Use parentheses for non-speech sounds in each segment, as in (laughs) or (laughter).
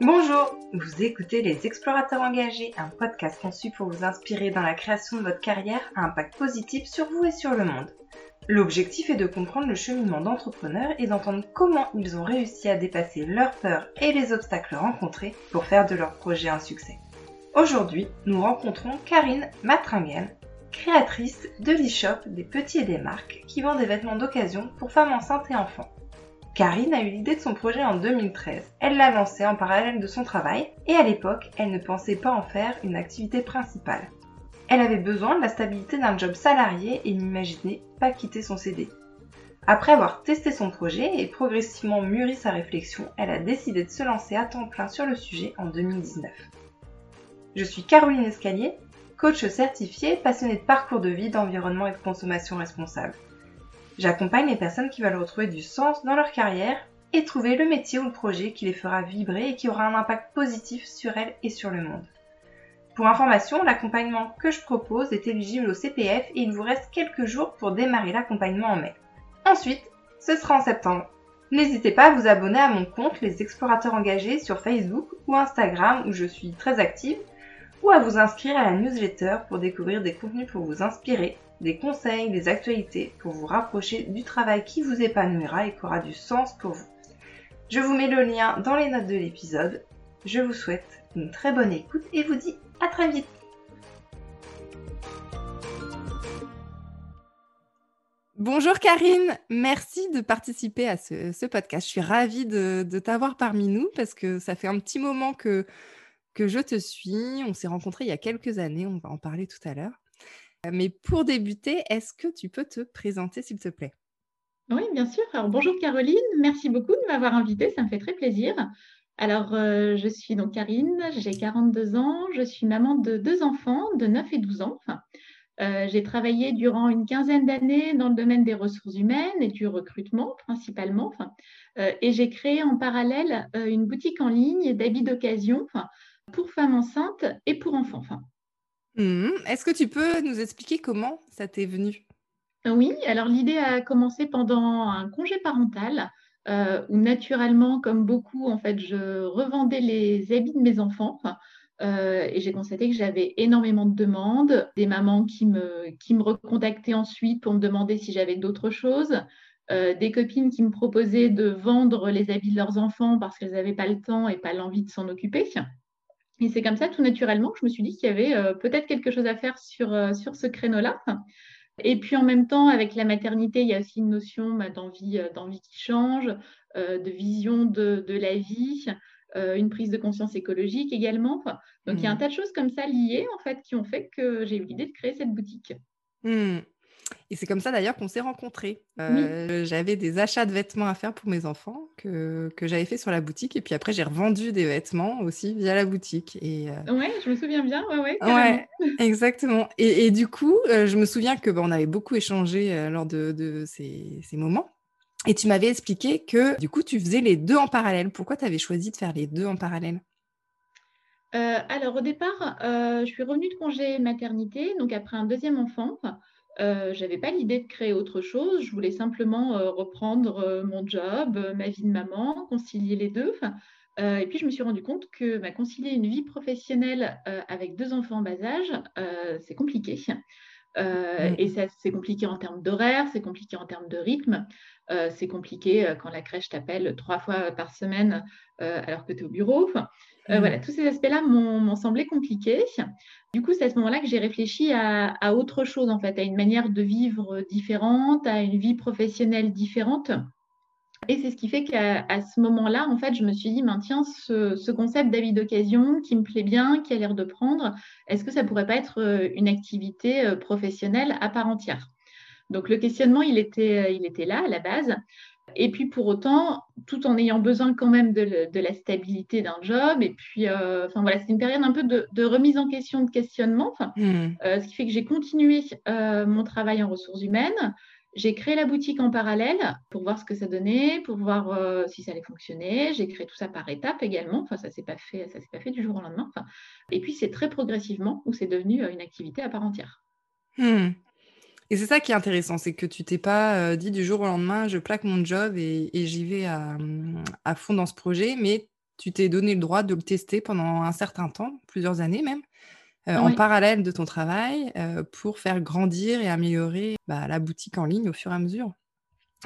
Bonjour, vous écoutez Les Explorateurs Engagés, un podcast conçu pour vous inspirer dans la création de votre carrière à impact positif sur vous et sur le monde. L'objectif est de comprendre le cheminement d'entrepreneurs et d'entendre comment ils ont réussi à dépasser leurs peurs et les obstacles rencontrés pour faire de leur projet un succès. Aujourd'hui, nous rencontrons Karine Matringen, créatrice de l'e-shop des petits et des marques qui vend des vêtements d'occasion pour femmes enceintes et enfants. Karine a eu l'idée de son projet en 2013. Elle l'a lancé en parallèle de son travail et à l'époque, elle ne pensait pas en faire une activité principale. Elle avait besoin de la stabilité d'un job salarié et n'imaginait pas quitter son CD. Après avoir testé son projet et progressivement mûri sa réflexion, elle a décidé de se lancer à temps plein sur le sujet en 2019. Je suis Caroline Escalier, coach certifiée, passionnée de parcours de vie, d'environnement et de consommation responsable. J'accompagne les personnes qui veulent retrouver du sens dans leur carrière et trouver le métier ou le projet qui les fera vibrer et qui aura un impact positif sur elles et sur le monde. Pour information, l'accompagnement que je propose est éligible au CPF et il vous reste quelques jours pour démarrer l'accompagnement en mai. Ensuite, ce sera en septembre. N'hésitez pas à vous abonner à mon compte Les Explorateurs Engagés sur Facebook ou Instagram où je suis très active ou à vous inscrire à la newsletter pour découvrir des contenus pour vous inspirer des conseils, des actualités pour vous rapprocher du travail qui vous épanouira et qui aura du sens pour vous. Je vous mets le lien dans les notes de l'épisode. Je vous souhaite une très bonne écoute et vous dis à très vite. Bonjour Karine, merci de participer à ce, podcast. Je suis ravie de, t'avoir parmi nous parce que ça fait un petit moment que, que je te suis. On s'est rencontrés il y a quelques années, on va en parler tout à l'heure. Mais pour débuter, est-ce que tu peux te présenter, s'il te plaît? Oui, bien sûr. Alors, bonjour Caroline, merci beaucoup de m'avoir invitée, ça me fait très plaisir. Alors, euh, je suis donc Karine, j'ai 42 ans, je suis maman de deux enfants de 9 et 12 ans. Euh, j'ai travaillé durant une quinzaine d'années dans le domaine des ressources humaines et du recrutement principalement. Euh, et j'ai créé en parallèle une boutique en ligne d'habits d'occasion pour femmes enceintes et pour enfants. Mmh. Est-ce que tu peux nous expliquer comment ça t'est venu? Oui, alors l'idée a commencé pendant un congé parental euh, où naturellement, comme beaucoup, en fait, je revendais les habits de mes enfants. Euh, et j'ai constaté que j'avais énormément de demandes, des mamans qui me, qui me recontactaient ensuite pour me demander si j'avais d'autres choses, euh, des copines qui me proposaient de vendre les habits de leurs enfants parce qu'elles n'avaient pas le temps et pas l'envie de s'en occuper. Et c'est comme ça, tout naturellement, que je me suis dit qu'il y avait euh, peut-être quelque chose à faire sur, euh, sur ce créneau-là. Et puis en même temps, avec la maternité, il y a aussi une notion bah, d'envie, euh, d'envie qui change, de vision de, de la vie, une prise de conscience écologique également. Donc il y a un mmh. tas de choses comme ça liées en fait qui ont fait que j'ai eu l'idée de créer cette boutique. Mmh. Et c'est comme ça d'ailleurs qu'on s'est rencontrés. Euh, j'avais des achats de vêtements à faire pour mes enfants que, que j'avais fait sur la boutique. Et puis après, j'ai revendu des vêtements aussi via la boutique. Et, euh... Ouais, je me souviens bien. Ouais, ouais, ouais (laughs) exactement. Et, et, du coup, euh, je me souviens que bah, on avait beaucoup échangé lors de, de ces, ces, moments. Et tu m'avais expliqué que du coup, tu faisais les deux en parallèle. Pourquoi tu avais choisi de faire les deux en parallèle? Alors au départ, je suis revenue de congé maternité, donc après un deuxième enfant. Euh, je n'avais pas l'idée de créer autre chose. Je voulais simplement euh, reprendre euh, mon job, ma vie de maman, concilier les deux. et puis, je me suis rendu compte que bah, concilier une vie professionnelle avec deux enfants en bas âge, c'est compliqué. Mmh. Et c'est compliqué en termes d'horaire, c'est compliqué en termes de rythme, c'est compliqué quand la crèche t'appelle trois fois par semaine alors que tu es au bureau. Mmh. Voilà, tous ces aspects-là m'ont semblé compliqués. Du coup, c'est à ce moment-là que j'ai réfléchi à, autre chose, en fait, à une manière de vivre différente, à une vie professionnelle différente. Et c'est ce qui fait qu'à ce moment-là, en fait, je me suis dit, tiens, ce, concept d'avis d'occasion qui me plaît bien, qui a l'air de prendre, est-ce que ça pourrait pas être euh, une activité euh, professionnelle à part entière? Donc le questionnement, il était, il était là à la base. Et puis pour autant, tout en ayant besoin quand même de, la stabilité d'un job. Et puis, euh, enfin voilà, c'est une période un peu de, remise en question, de questionnement. Hmm. Euh, ce qui fait que j'ai continué euh, mon travail en ressources humaines. J'ai créé la boutique en parallèle pour voir ce que ça donnait, pour voir si ça allait fonctionner. J'ai créé tout ça par étapes également. Enfin, ça s'est pas fait, ça s'est pas fait du jour au lendemain. et puis c'est très progressivement où c'est devenu une activité à part entière. Hmm. Et c'est ça qui est intéressant, c'est que tu t'es pas dit du jour au lendemain, je plaque mon job et, j'y vais à, à, fond dans ce projet, mais tu t'es donné le droit de le tester pendant un certain temps, plusieurs années même, en parallèle de ton travail, pour faire grandir et améliorer bah, la boutique en ligne au fur et à mesure.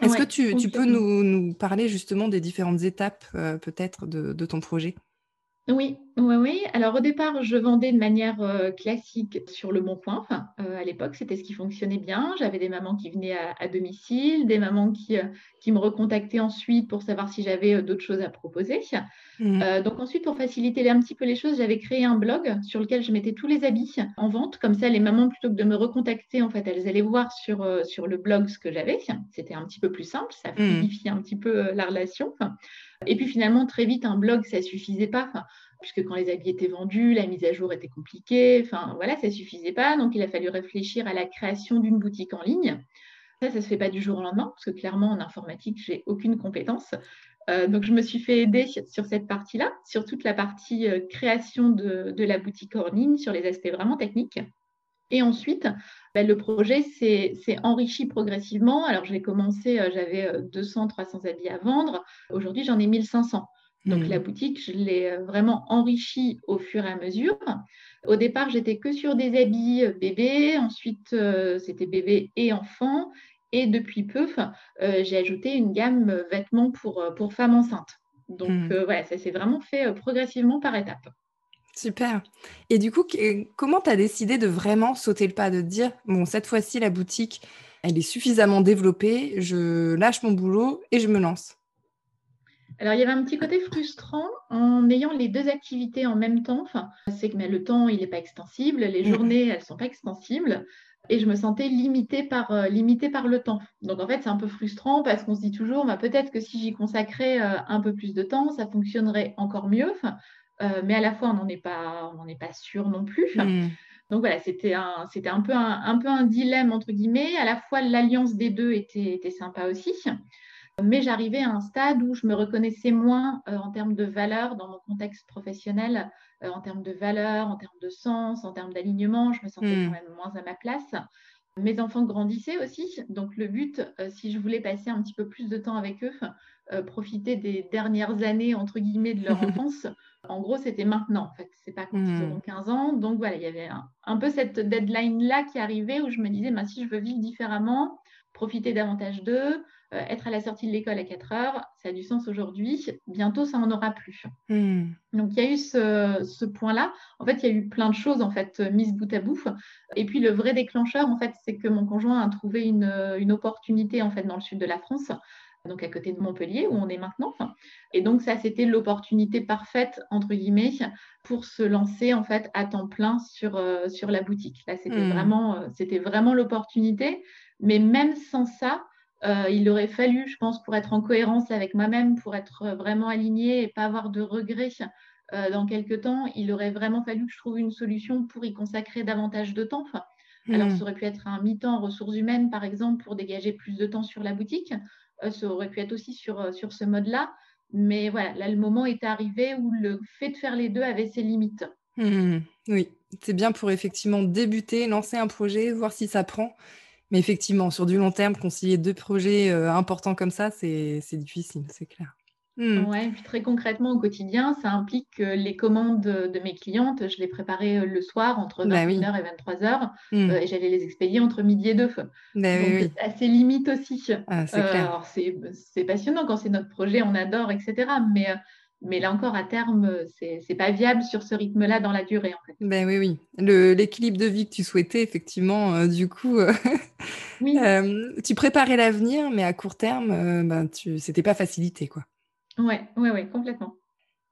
Est-ce que tu, peux nous, parler justement des différentes étapes peut-être de ton projet? Oui, oui, oui. Alors au départ, je vendais de manière euh, classique sur le Bon Coin. Enfin, euh, à l'époque, c'était ce qui fonctionnait bien. J'avais des mamans qui venaient à, domicile, des mamans qui, euh, qui me recontactaient ensuite pour savoir si j'avais d'autres choses à proposer. Mmh. donc ensuite, pour faciliter un petit peu les choses, j'avais créé un blog sur lequel je mettais tous les habits en vente. Comme ça, les mamans, plutôt que de me recontacter, en fait, elles allaient voir sur, sur le blog ce que j'avais. C'était un petit peu plus simple, ça mmh. fluidifie un petit peu la relation. Et puis finalement, très vite, un blog, ça suffisait pas, puisque quand les habits étaient vendus, la mise à jour était compliquée. Enfin, voilà, ça suffisait pas. Donc, il a fallu réfléchir à la création d'une boutique en ligne. Ça, ça se fait pas du jour au lendemain, parce que clairement, en informatique, j'ai aucune compétence. Euh, donc, je me suis fait aider sur cette partie-là, sur toute la partie euh, création de, la boutique en ligne, sur les aspects vraiment techniques. Et ensuite, ben, le projet s'est enrichi progressivement. Alors, j'ai commencé, euh, j'avais 200, 300 habits à vendre. Aujourd'hui, j'en ai 1500. Donc, la mmh. boutique, je l'ai euh, vraiment enrichie au fur et à mesure. Au départ, j'étais que sur des habits euh, bébés. Ensuite, c'était bébé et enfant. Et depuis peu, j'ai ajouté une gamme vêtements pour, pour femmes enceintes. Donc, mmh. voilà, ça s'est vraiment fait progressivement par étapes. Super. Et du coup, comment tu as décidé de vraiment sauter le pas, de dire, bon, cette fois-ci, la boutique, elle est suffisamment développée, je lâche mon boulot et je me lance? Alors, il y avait un petit côté frustrant en ayant les deux activités en même temps. Enfin, c'est que mais le temps, il n'est pas extensible, les mmh. journées, elles ne sont pas extensibles. Et je me sentais limitée par, euh, limitée par le temps. Donc, en fait, c'est un peu frustrant parce qu'on se dit toujours, bah, peut-être que si j'y consacrais euh, un peu plus de temps, ça fonctionnerait encore mieux. Euh, mais à la fois, on n'en est, pas, pas sûr non plus. Hmm. Donc voilà, c'était un, c'était un, peu un, peu un dilemme, entre guillemets. À la fois, l'alliance des deux était, était sympa aussi. Mais j'arrivais à un stade où je me reconnaissais moins euh, en termes de valeur dans mon contexte professionnel, euh, en termes de valeur, en termes de sens, en termes d'alignement. Je me sentais hmm. quand même moins à ma place. Mes enfants grandissaient aussi, donc le but, si je voulais passer un petit peu plus de temps avec eux, profiter des dernières années, entre guillemets, de leur (laughs) enfance, en gros, c'était maintenant, en fait. C'est pas quand ils auront 15 hmm. ans. Donc voilà, il y avait un, peu cette deadline-là qui arrivait où je me disais, bah, si je veux vivre différemment, profiter davantage d'eux, euh, être à la sortie de l'école à 4 heures, ça a du sens aujourd'hui. Bientôt, ça n'en aura plus. Hmm. Donc, il y a eu ce, point-là. En fait, il y a eu plein de choses, en fait, mises bout à bout. Et puis, le vrai déclencheur, en fait, c'est que mon conjoint a trouvé une, une opportunité, en fait, dans le sud de la France donc à côté de Montpellier, où on est maintenant. Et donc, ça, c'était l'opportunité parfaite, entre guillemets, pour se lancer, en fait, à temps plein sur, euh, sur la boutique. Là, c'était hmm. vraiment, euh, c'était vraiment l'opportunité. Mais même sans ça, euh, il aurait fallu, je pense, pour être en cohérence avec moi-même, pour être vraiment aligné et pas avoir de regrets dans quelques temps, il aurait vraiment fallu que je trouve une solution pour y consacrer davantage de temps. Alors, hmm. ça aurait pu être un mi-temps en ressources humaines, par exemple, pour dégager plus de temps sur la boutique. Euh, ça aurait pu être aussi sur, euh, sur ce mode-là. Mais voilà, là, le moment est arrivé où le fait de faire les deux avait ses limites. Mmh, oui, c'est bien pour effectivement débuter, lancer un projet, voir si ça prend. Mais effectivement, sur du long terme, concilier deux projets euh, importants comme ça, c'est difficile, c'est clair. Hmm. Ouais, puis très concrètement au quotidien, ça implique que les commandes de mes clientes, je les préparais euh, le soir entre 21h bah et 23h hmm. euh, et j'allais les expédier entre midi et deux. Bah Donc, à ses limites aussi. Ah, euh, c'est passionnant quand c'est notre projet, on adore, etc. Mais, mais là encore, à terme, c'est pas viable sur ce rythme-là dans la durée. En fait. Ben oui, oui. L'équilibre de vie que tu souhaitais, effectivement, du coup, (laughs) oui. tu préparais l'avenir, mais à court terme, ben, tu... c'était pas facilité, quoi. Ouais, ouais, ouais, complètement.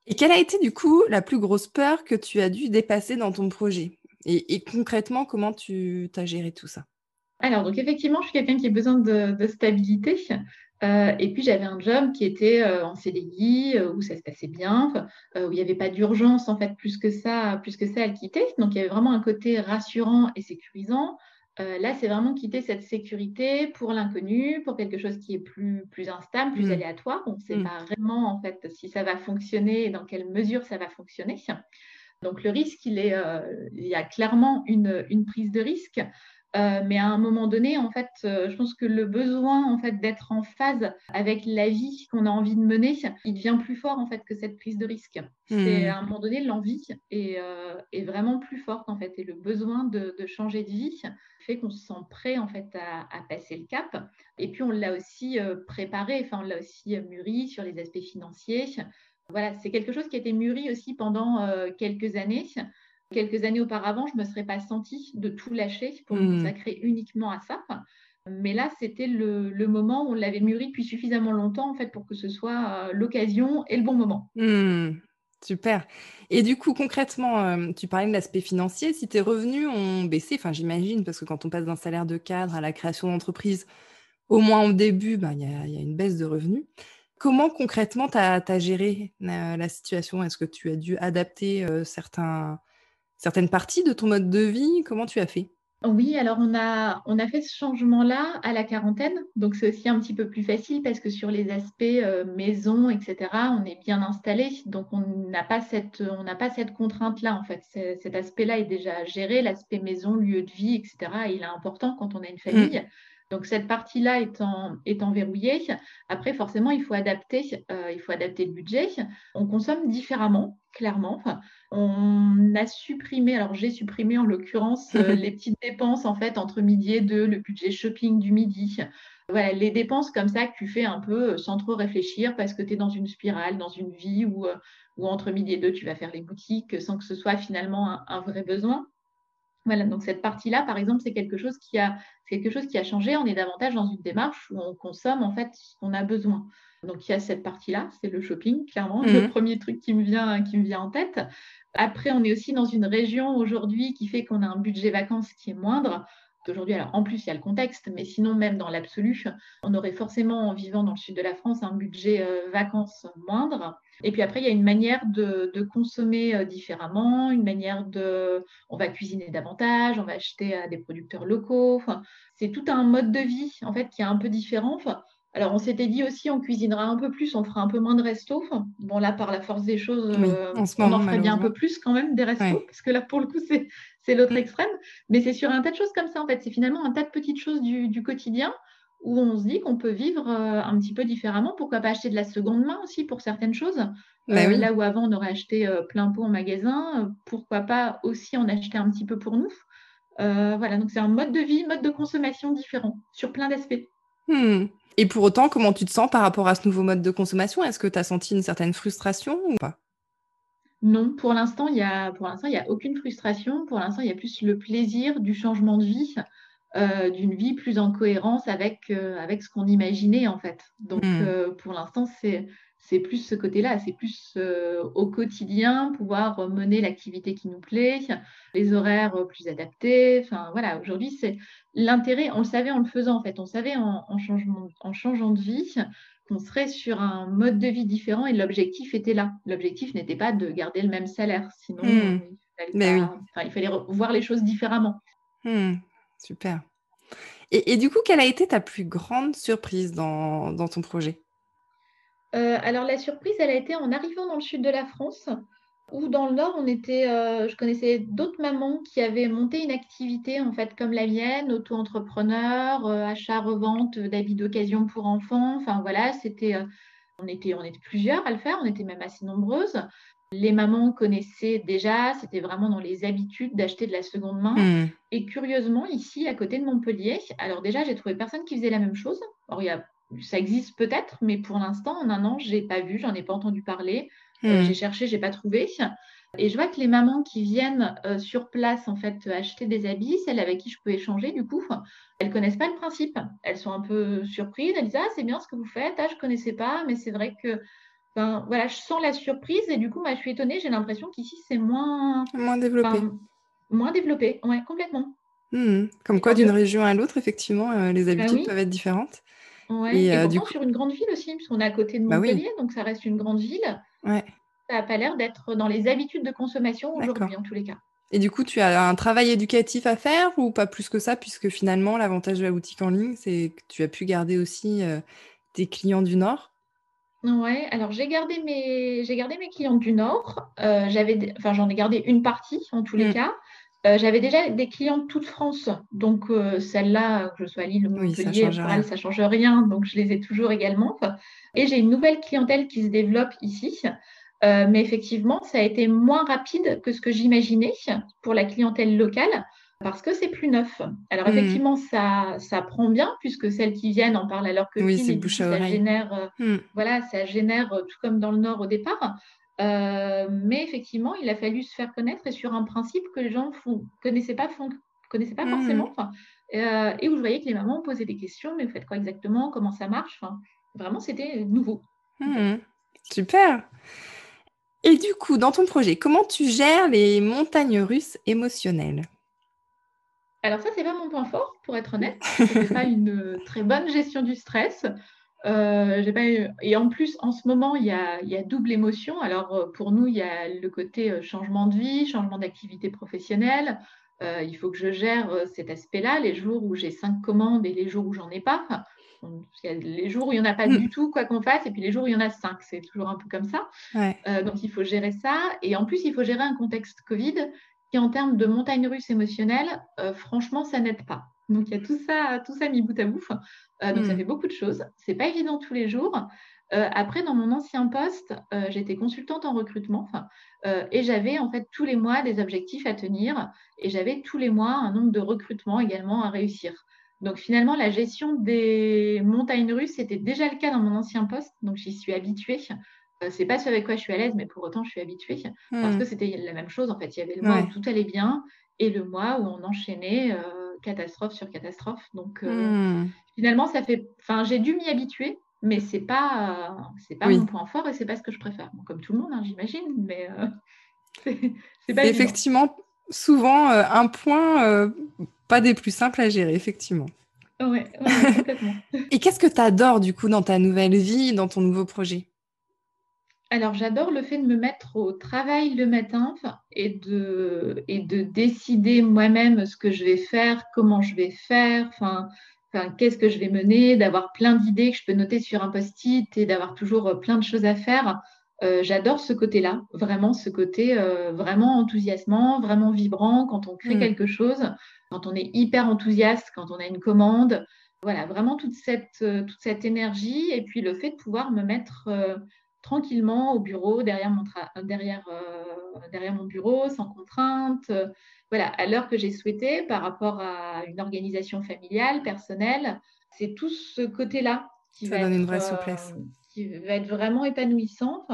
Et quelle a été du coup la plus grosse peur que tu as dû dépasser dans ton projet? Et, concrètement, comment tu as géré tout ça? Alors, donc effectivement, je suis quelqu'un qui a besoin de, stabilité. Euh, et puis, j'avais un job qui était euh, en CDI, euh, où ça se passait bien, où il n'y avait pas d'urgence, en fait, plus que ça, plus que ça à le quitter. Donc, il y avait vraiment un côté rassurant et sécurisant. Là, c'est vraiment quitter cette sécurité pour l'inconnu, pour quelque chose qui est plus, plus instable, plus mm. aléatoire. On ne sait mm. pas vraiment en fait si ça va fonctionner et dans quelle mesure ça va fonctionner. Donc le risque, il, est, euh, il y a clairement une, une prise de risque. Euh, mais à un moment donné, en fait, euh, je pense que le besoin en fait d'être en phase avec la vie qu'on a envie de mener, il devient plus fort en fait que cette prise de risque. C'est hmm. à un moment donné l'envie est, est, vraiment plus forte en fait, et le besoin de, de changer de vie fait qu'on se sent prêt en fait à, à, passer le cap. Et puis on l'a aussi préparé, enfin on l'a aussi mûri sur les aspects financiers. Voilà, c'est quelque chose qui a été mûri aussi pendant quelques années. Quelques années auparavant, je ne me serais pas sentie de tout lâcher pour me hmm. consacrer uniquement à ça. Mais là, c'était le, moment où on l'avait mûri depuis suffisamment longtemps en fait pour que ce soit euh, l'occasion et le bon moment. Hmm. Super. Et du coup, concrètement, euh, tu parlais de l'aspect financier. Si tes revenus ont baissé, enfin j'imagine, parce que quand on passe d'un salaire de cadre à la création d'entreprise, au moins au début, ben, il y, a une baisse de revenus. Comment concrètement tu as, géré euh, la situation? Est-ce que tu as dû adapter certains, certaines parties de ton mode de vie? Comment tu as fait? Oui, alors on a, on a fait ce changement-là à la quarantaine, donc c'est aussi un petit peu plus facile parce que sur les aspects euh, maison, etc., on est bien installé, donc on n'a pas cette, on n'a pas cette contrainte-là en fait. Cet aspect-là est déjà géré, l'aspect maison, lieu de vie, etc. il est important quand on a une famille. Mmh. Donc cette partie-là étant, étant verrouillée, après forcément il faut adapter, euh, il faut adapter le budget. On consomme différemment, clairement. On a supprimé, alors j'ai supprimé en l'occurrence euh, (laughs) les petites dépenses en fait entre midi et deux, le budget shopping du midi. Voilà, les dépenses comme ça que tu fais un peu euh, sans trop réfléchir parce que tu es dans une spirale, dans une vie où, où, entre midi et deux, tu vas faire les boutiques sans que ce soit finalement un, vrai besoin. Voilà, donc cette partie-là, par exemple, c'est quelque chose qui a quelque chose qui a changé. On est davantage dans une démarche où on consomme en fait ce qu'on a besoin. Donc il y a cette partie-là, c'est le shopping, clairement, le mhm. premier truc qui me vient qui me vient en tête. Après, on est aussi dans une région aujourd'hui qui fait qu'on a un budget vacances qui est moindre. Aujourd'hui, alors en plus, il y a le contexte, mais sinon, même dans l'absolu, on aurait forcément, en vivant dans le sud de la France, un budget euh, vacances moindre. Et puis après, il y a une manière de, consommer euh, différemment, une manière de. On va cuisiner davantage, on va acheter à des producteurs locaux. c'est tout un mode de vie, en fait, qui est un peu différent. Alors, on s'était dit aussi, on cuisinera un peu plus, on fera un peu moins de restos. bon, là, par la force des choses, euh, on en ferait bien un peu plus quand même des restos, parce que là, pour le coup, c'est l'autre mm. extrême. Mais c'est sur un tas de choses comme ça, en fait. C'est finalement un tas de petites choses du, quotidien où on se dit qu'on peut vivre euh, un petit peu différemment. Pourquoi pas acheter de la seconde main aussi pour certaines choses bah euh, Là où avant, on aurait acheté plein pot en magasin, pourquoi pas aussi en acheter un petit peu pour nous Voilà, donc c'est un mode de vie, mode de consommation différent sur plein d'aspects. Hmm. Et pour autant, comment tu te sens par rapport à ce nouveau mode de consommation? Est-ce que tu as senti une certaine frustration ou pas? Non, pour l'instant, il n'y a, a aucune frustration. Pour l'instant, il y a plus le plaisir du changement de vie, euh, d'une vie plus en cohérence avec, euh, avec ce qu'on imaginait en fait. Donc, hmm. euh, pour l'instant, c'est c'est plus ce côté-là, c'est plus euh, au quotidien pouvoir mener l'activité qui nous plaît, les horaires plus adaptés. Enfin voilà, aujourd'hui c'est l'intérêt. On le savait en le faisant en fait, on savait en, en changeant de vie qu'on serait sur un mode de vie différent et l'objectif était là. L'objectif n'était pas de garder le même salaire, sinon hmm. il, fallait voir les choses différemment. Hmm. Super. Et, du coup, quelle a été ta plus grande surprise dans ton projet? Euh, alors la surprise, elle a été en arrivant dans le sud de la France, où dans le nord, on était, euh, je connaissais d'autres mamans qui avaient monté une activité en fait comme la mienne, auto-entrepreneur, euh, achat-revente d'habits d'occasion pour enfants. Enfin voilà, c'était, on était, on était plusieurs à le faire, on était même assez nombreuses. Les mamans connaissaient déjà, c'était vraiment dans les habitudes d'acheter de la seconde main. Mmh. Et curieusement, ici, à côté de Montpellier, alors déjà, j'ai trouvé personne qui faisait la même chose. Alors, il y a ça existe peut-être, mais pour l'instant, en un an, je n'ai pas vu, j'en ai pas entendu parler. Euh, hmm. j'ai cherché, j'ai pas trouvé. Et je vois que les mamans qui viennent euh, sur place en fait acheter des habits, celles avec qui je peux échanger, du coup, elles connaissent pas le principe. Elles sont un peu surprises. Elles disent ah c'est bien ce que vous faites. Ah je connaissais pas, mais c'est vrai que ben, voilà, je sens la surprise et du coup, moi, je suis étonnée. J'ai l'impression qu'ici c'est moins moins développé. moins développé, ouais, complètement. Hmm. Comme quoi, d'une région à l'autre, effectivement, euh, les ben habitudes peuvent être différentes. Ouais. Et, euh, du coup... sur une grande ville aussi, puisqu'on est à côté de bah Montpellier, donc ça reste une grande ville. Ouais. Ça n'a pas l'air d'être dans les habitudes de consommation aujourd'hui, en tous les cas. Et du coup, tu as un travail éducatif à faire ou pas plus que ça, puisque finalement, l'avantage de la boutique en ligne, c'est que tu as pu garder aussi euh, tes clients du Nord? Ouais, alors j'ai gardé mes j'ai gardé mes clients du Nord. Euh, j'avais, enfin j'en ai gardé une partie en tous les mmh. cas. J'avais déjà des clients de toute France. Donc, celle-là, que je sois à Lille ou Montpellier, ça ne change rien. Donc, je les ai toujours également. Et j'ai une nouvelle clientèle qui se développe ici. mais effectivement, ça a été moins rapide que ce que j'imaginais pour la clientèle locale parce que c'est plus neuf. Alors mmh. effectivement, ça, ça prend bien puisque celles qui viennent en parlent à leur copine. Oui, c'est bouche à ça génère, euh, mmh. voilà, ça génère euh, tout comme dans le Nord au départ. Euh, mais effectivement, il a fallu se faire connaître et sur un principe que les gens ne connaissaient pas, connaissaient pas mmh. forcément. et où je voyais que les mamans posaient des questions, mais vous faites quoi exactement Comment ça marche Vraiment, c'était nouveau. Super. Et du coup, dans ton projet, comment tu gères les montagnes russes émotionnelles? Alors ça, c'est pas mon point fort, pour être honnête. Je pas une très bonne gestion du stress. Euh, pas Et en plus, en ce moment, il y a, double émotion. Alors euh, pour nous, il y a le côté euh, changement de vie, changement d'activité professionnelle. il faut que je gère cet aspect-là, les jours où j'ai cinq commandes et les jours où j'en ai pas. il y a les jours où il n'y en a pas du tout, quoi qu'on fasse, et puis les jours où il y en a cinq. C'est toujours un peu comme ça. donc il faut gérer ça. Et en plus, il faut gérer un contexte Covid en termes de montagne russe émotionnelle, franchement, ça n'aide pas. Donc, il y a tout ça, tout ça mis bout à bout. Euh, donc, ça hmm. fait beaucoup de choses. C'est pas évident tous les jours. Euh, après, dans mon ancien poste, j'étais consultante en recrutement et j'avais en fait tous les mois des objectifs à tenir et j'avais tous les mois un nombre de recrutements également à réussir. Donc finalement, la gestion des montagnes russes, c'était déjà le cas dans mon ancien poste, donc j'y suis habituée. Euh, c'est pas ce avec quoi je suis à l'aise, mais pour autant, je suis habituée. Parce hmm. que c'était la même chose. En fait, il y avait le mois où tout allait bien et le mois où on enchaînait euh, catastrophe sur catastrophe. Donc, euh, hmm. finalement, ça fait. Enfin, j'ai dû m'y habituer, mais c'est pas, c'est pas mon point fort et c'est pas ce que je préfère. comme tout le monde, hein, j'imagine, mais (laughs) c'est pas. Effectivement, souvent un point pas des plus simples à gérer, effectivement. Ouais, (laughs) complètement. et qu'est-ce que tu adores du coup dans ta nouvelle vie, dans ton nouveau projet? Alors, j'adore le fait de me mettre au travail le matin et de, et de décider moi-même ce que je vais faire, comment je vais faire, enfin, qu'est-ce que je vais mener, d'avoir plein d'idées que je peux noter sur un post-it et d'avoir toujours euh, plein de choses à faire. Euh, j'adore ce côté-là, vraiment ce côté euh, vraiment enthousiasmant, vraiment vibrant quand on crée mm. quelque chose, quand on est hyper enthousiaste, quand on a une commande. Voilà, vraiment toute cette, toute cette énergie et puis le fait de pouvoir me mettre tranquillement au bureau, derrière mon, derrière, euh, derrière mon bureau, sans contrainte, euh, voilà, à l'heure que j'ai souhaité par rapport à une organisation familiale, personnelle. C'est tout ce côté-là qui, va être, une vraie souplesse. Euh, qui va être vraiment épanouissant.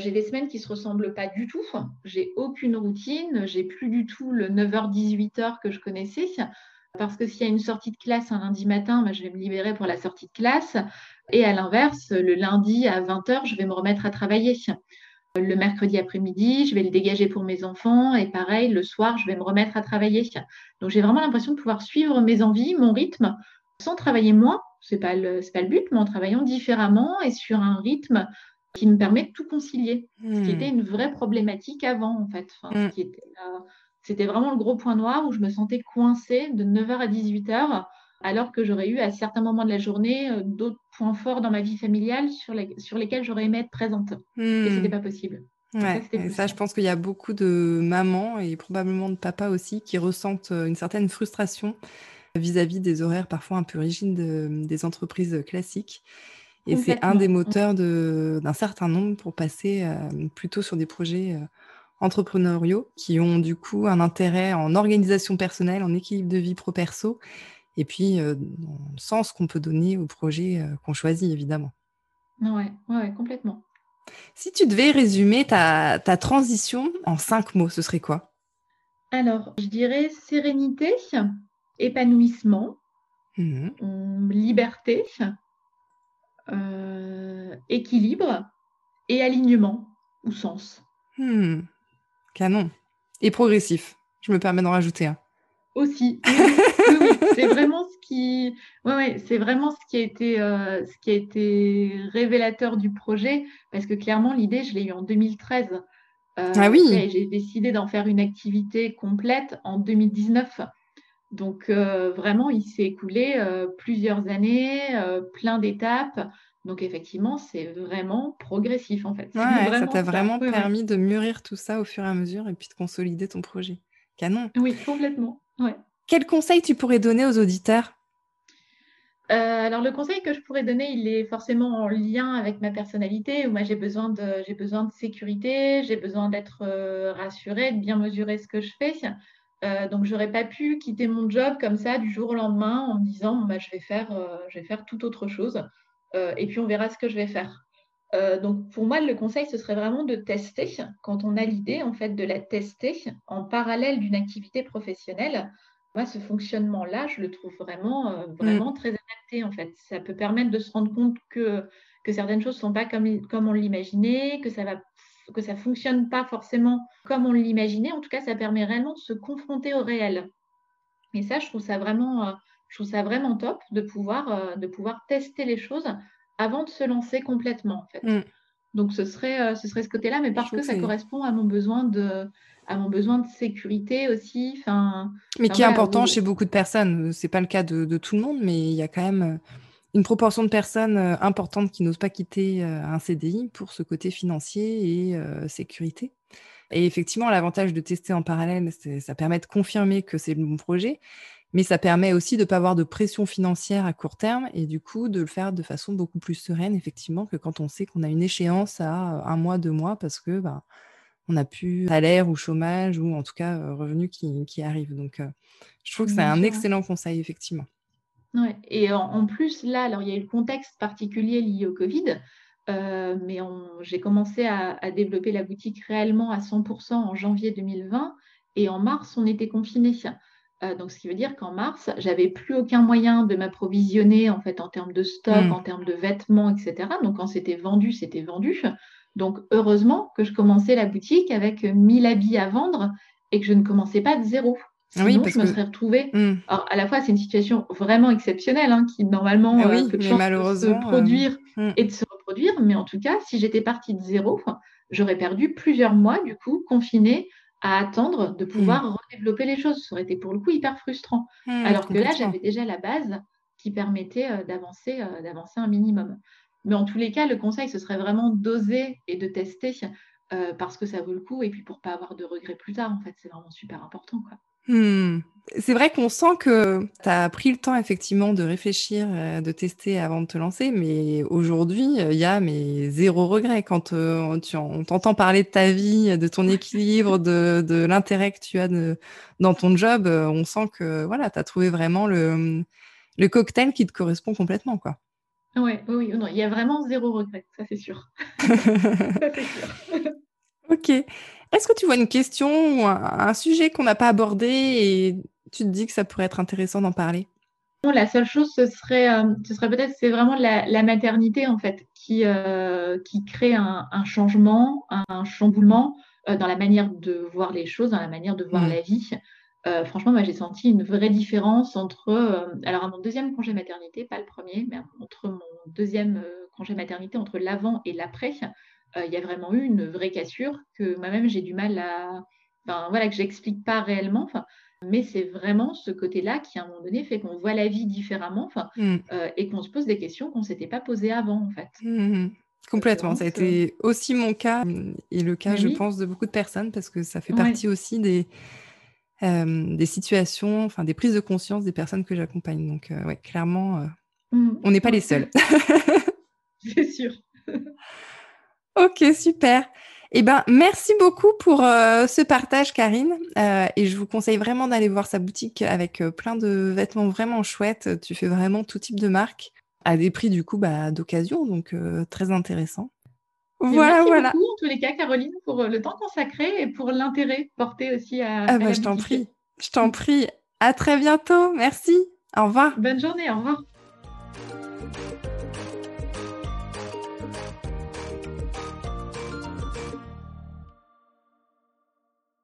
J'ai des semaines qui ne se ressemblent pas du tout. J'ai aucune routine. J'ai plus du tout le 9h-18h que je connaissais. Parce que s'il y a une sortie de classe un lundi matin, bah, je vais me libérer pour la sortie de classe. Et à l'inverse, le lundi à 20h, je vais me remettre à travailler. Le mercredi après-midi, je vais le dégager pour mes enfants. Et pareil, le soir, je vais me remettre à travailler. Donc j'ai vraiment l'impression de pouvoir suivre mes envies, mon rythme, sans travailler moins. Ce n'est pas, le, pas le but, mais en travaillant différemment et sur un rythme qui me permet de tout concilier. Ce qui hmm. était une vraie problématique avant, en fait. Hmm. c'était vraiment le gros point noir où je me sentais coincée de 9h à 18h alors que j'aurais eu à certains moments de la journée euh, d'autres points forts dans ma vie familiale sur, lesquels j'aurais aimé être présente. Et ce n'était hmm. pas possible. ça, je pense qu'il y a beaucoup de mamans et probablement de papas aussi qui ressentent euh, une certaine frustration vis-à-vis des horaires parfois un peu rigides des entreprises classiques. Et c'est un des moteurs d'un certain nombre pour passer euh, plutôt sur des projets entrepreneuriaux qui ont du coup un intérêt en organisation personnelle, en équilibre de vie pro-perso et puis dans le sens qu'on peut donner au projet qu'on choisit, évidemment. Oui, ouais, complètement. Si tu devais résumer ta, ta, transition en cinq mots, ce serait quoi? Alors, je dirais sérénité, épanouissement, mmh liberté, euh, équilibre et alignement ou sens. Mmh. Canon. Et progressif. Je me permets d'en rajouter un. Aussi. (laughs) c'est vraiment ce qui, ouais, c'est vraiment ce qui a été, euh, ce qui a été révélateur du projet, parce que clairement l'idée, je l'ai eue en 2013. Euh, ah oui. J'ai décidé d'en faire une activité complète en 2019. Donc euh, vraiment, il s'est écoulé plusieurs années, plein d'étapes. Donc effectivement, c'est vraiment progressif en fait. ça t'a vraiment permis de mûrir tout ça au fur et à mesure et puis de consolider ton projet. canon. Oui, complètement. Ouais. Quel conseil tu pourrais donner aux auditeurs? Euh, alors le conseil que je pourrais donner, il est forcément en lien avec ma personnalité. Où moi j'ai besoin de sécurité, j'ai besoin d'être euh, rassurée, de bien mesurer ce que je fais. Euh, donc j'aurais pas pu quitter mon job comme ça du jour au lendemain en me disant bah, je vais faire je vais faire toute autre chose et puis on verra ce que je vais faire. donc pour moi le conseil ce serait vraiment de tester quand on a l'idée en fait de la tester en parallèle d'une activité professionnelle moi, ce fonctionnement-là, je le trouve vraiment, euh, vraiment mm. très adapté, en fait. Ça peut permettre de se rendre compte que, que certaines choses ne sont pas comme, comme on l'imaginait, que ça va que ça fonctionne pas forcément comme on l'imaginait. En tout cas, ça permet réellement de se confronter au réel. Et ça, je trouve ça vraiment, euh, je trouve ça vraiment top de pouvoir, euh, de pouvoir tester les choses avant de se lancer complètement, en fait. Mm. Donc, ce serait, ce serait ce côté-là, mais parce que ça correspond à mon besoin de, à mon besoin de sécurité aussi. Enfin, mais qui est important chez beaucoup de personnes. C'est pas le cas de, tout le monde, mais il y a quand même euh, une proportion de personnes euh, importantes qui n'osent pas quitter euh, un CDI pour ce côté financier et sécurité. Et effectivement, l'avantage de tester en parallèle, ça permet de confirmer que c'est le bon projet, mais ça permet aussi de ne pas avoir de pression financière à court terme et du coup de le faire de façon beaucoup plus sereine, effectivement, que quand on sait qu'on a une échéance à un mois, deux mois, parce que bah, on n'a plus salaire ou chômage ou en tout cas euh, revenus qui, qui arrivent. Donc, euh, je trouve que c'est un excellent conseil, effectivement. Ouais. Et en, plus, là, alors il y a eu le contexte particulier lié au Covid, euh, mais j'ai commencé à, développer la boutique réellement à 100% en janvier 2020 et en mars, on était confinés. donc, ce qui veut dire qu'en mars, j'avais plus aucun moyen de m'approvisionner en fait en termes de stock, mmh. en termes de vêtements, etc. Donc, quand c'était vendu, c'était vendu. Donc, heureusement que je commençais la boutique avec 1000 habits à vendre et que je ne commençais pas de zéro. Sinon, oui, je me serais retrouvée. Hmm. Alors, à la fois, c'est une situation vraiment exceptionnelle hein, qui, normalement, ah euh, peut se euh, produire hmm. et de se reproduire. Mais en tout cas, si j'étais partie de zéro, j'aurais perdu plusieurs mois, du coup, confinée à attendre de pouvoir hmm. redévelopper les choses. Ça aurait été pour le coup hyper frustrant. Alors que là, j'avais déjà la base qui permettait euh, d'avancer, d'avancer un minimum. Mais en tous les cas, le conseil, ce serait vraiment d'oser et de tester euh, parce que ça vaut le coup et puis pour pas avoir de regrets plus tard, en fait, c'est vraiment super important. Quoi. Hmm. C'est vrai qu'on sent que tu as pris le temps effectivement de réfléchir, euh, de tester avant de te lancer, mais aujourd'hui, il y a mais zéro regret quand euh, on t'entend parler de ta vie, de ton équilibre, de, de l'intérêt que tu as de, dans ton job. on sent que voilà, tu as trouvé vraiment le, le cocktail qui te correspond complètement. quoi. Ouais, oui, non, il y a vraiment zéro regret, ça c'est sûr. (laughs) ça c'est sûr. (laughs) ok. Est-ce que tu vois une question ou un, sujet qu'on n'a pas abordé et tu te dis que ça pourrait être intéressant d'en parler? La seule chose, ce serait, euh, ce serait peut-être, c'est vraiment la, maternité en fait qui, euh, qui crée un, changement, un chamboulement euh, dans la manière de voir les choses, dans la manière de voir mmh. la vie. Euh, franchement, moi, j'ai senti une vraie différence entre, euh, alors à mon deuxième congé maternité, pas le premier, mais entre mon deuxième euh, congé maternité, entre l'avant et l'après, il y a vraiment eu une vraie cassure que moi-même j'ai du mal à, enfin voilà, que j'explique pas réellement. Mais c'est vraiment ce côté-là qui, à un moment donné, fait qu'on voit la vie différemment mmh. et qu'on se pose des questions qu'on ne s'était pas posées avant, en fait. Mmh, mmh, Complètement, ça a été aussi mon cas et le cas, je pense, de beaucoup de personnes parce que ça fait partie aussi des, euh, des situations, enfin des prises de conscience des personnes que j'accompagne. Donc, euh, ouais, clairement, euh, mmh. on n'est pas les seuls. (laughs) C'est sûr. (laughs) ok, super. Eh ben, merci beaucoup pour ce partage, Karine. et je vous conseille vraiment d'aller voir sa boutique avec plein de vêtements vraiment chouettes. Tu fais vraiment tout type de marque à des prix du coup bah, d'occasion, donc très intéressant. Voilà, merci voilà. Beaucoup, en tous les cas, Caroline, pour euh, le temps consacré et pour l'intérêt porté aussi à. Ah bah, je t'en prie. Je t'en prie. À très bientôt. Merci. Au revoir. Bonne journée. Au revoir.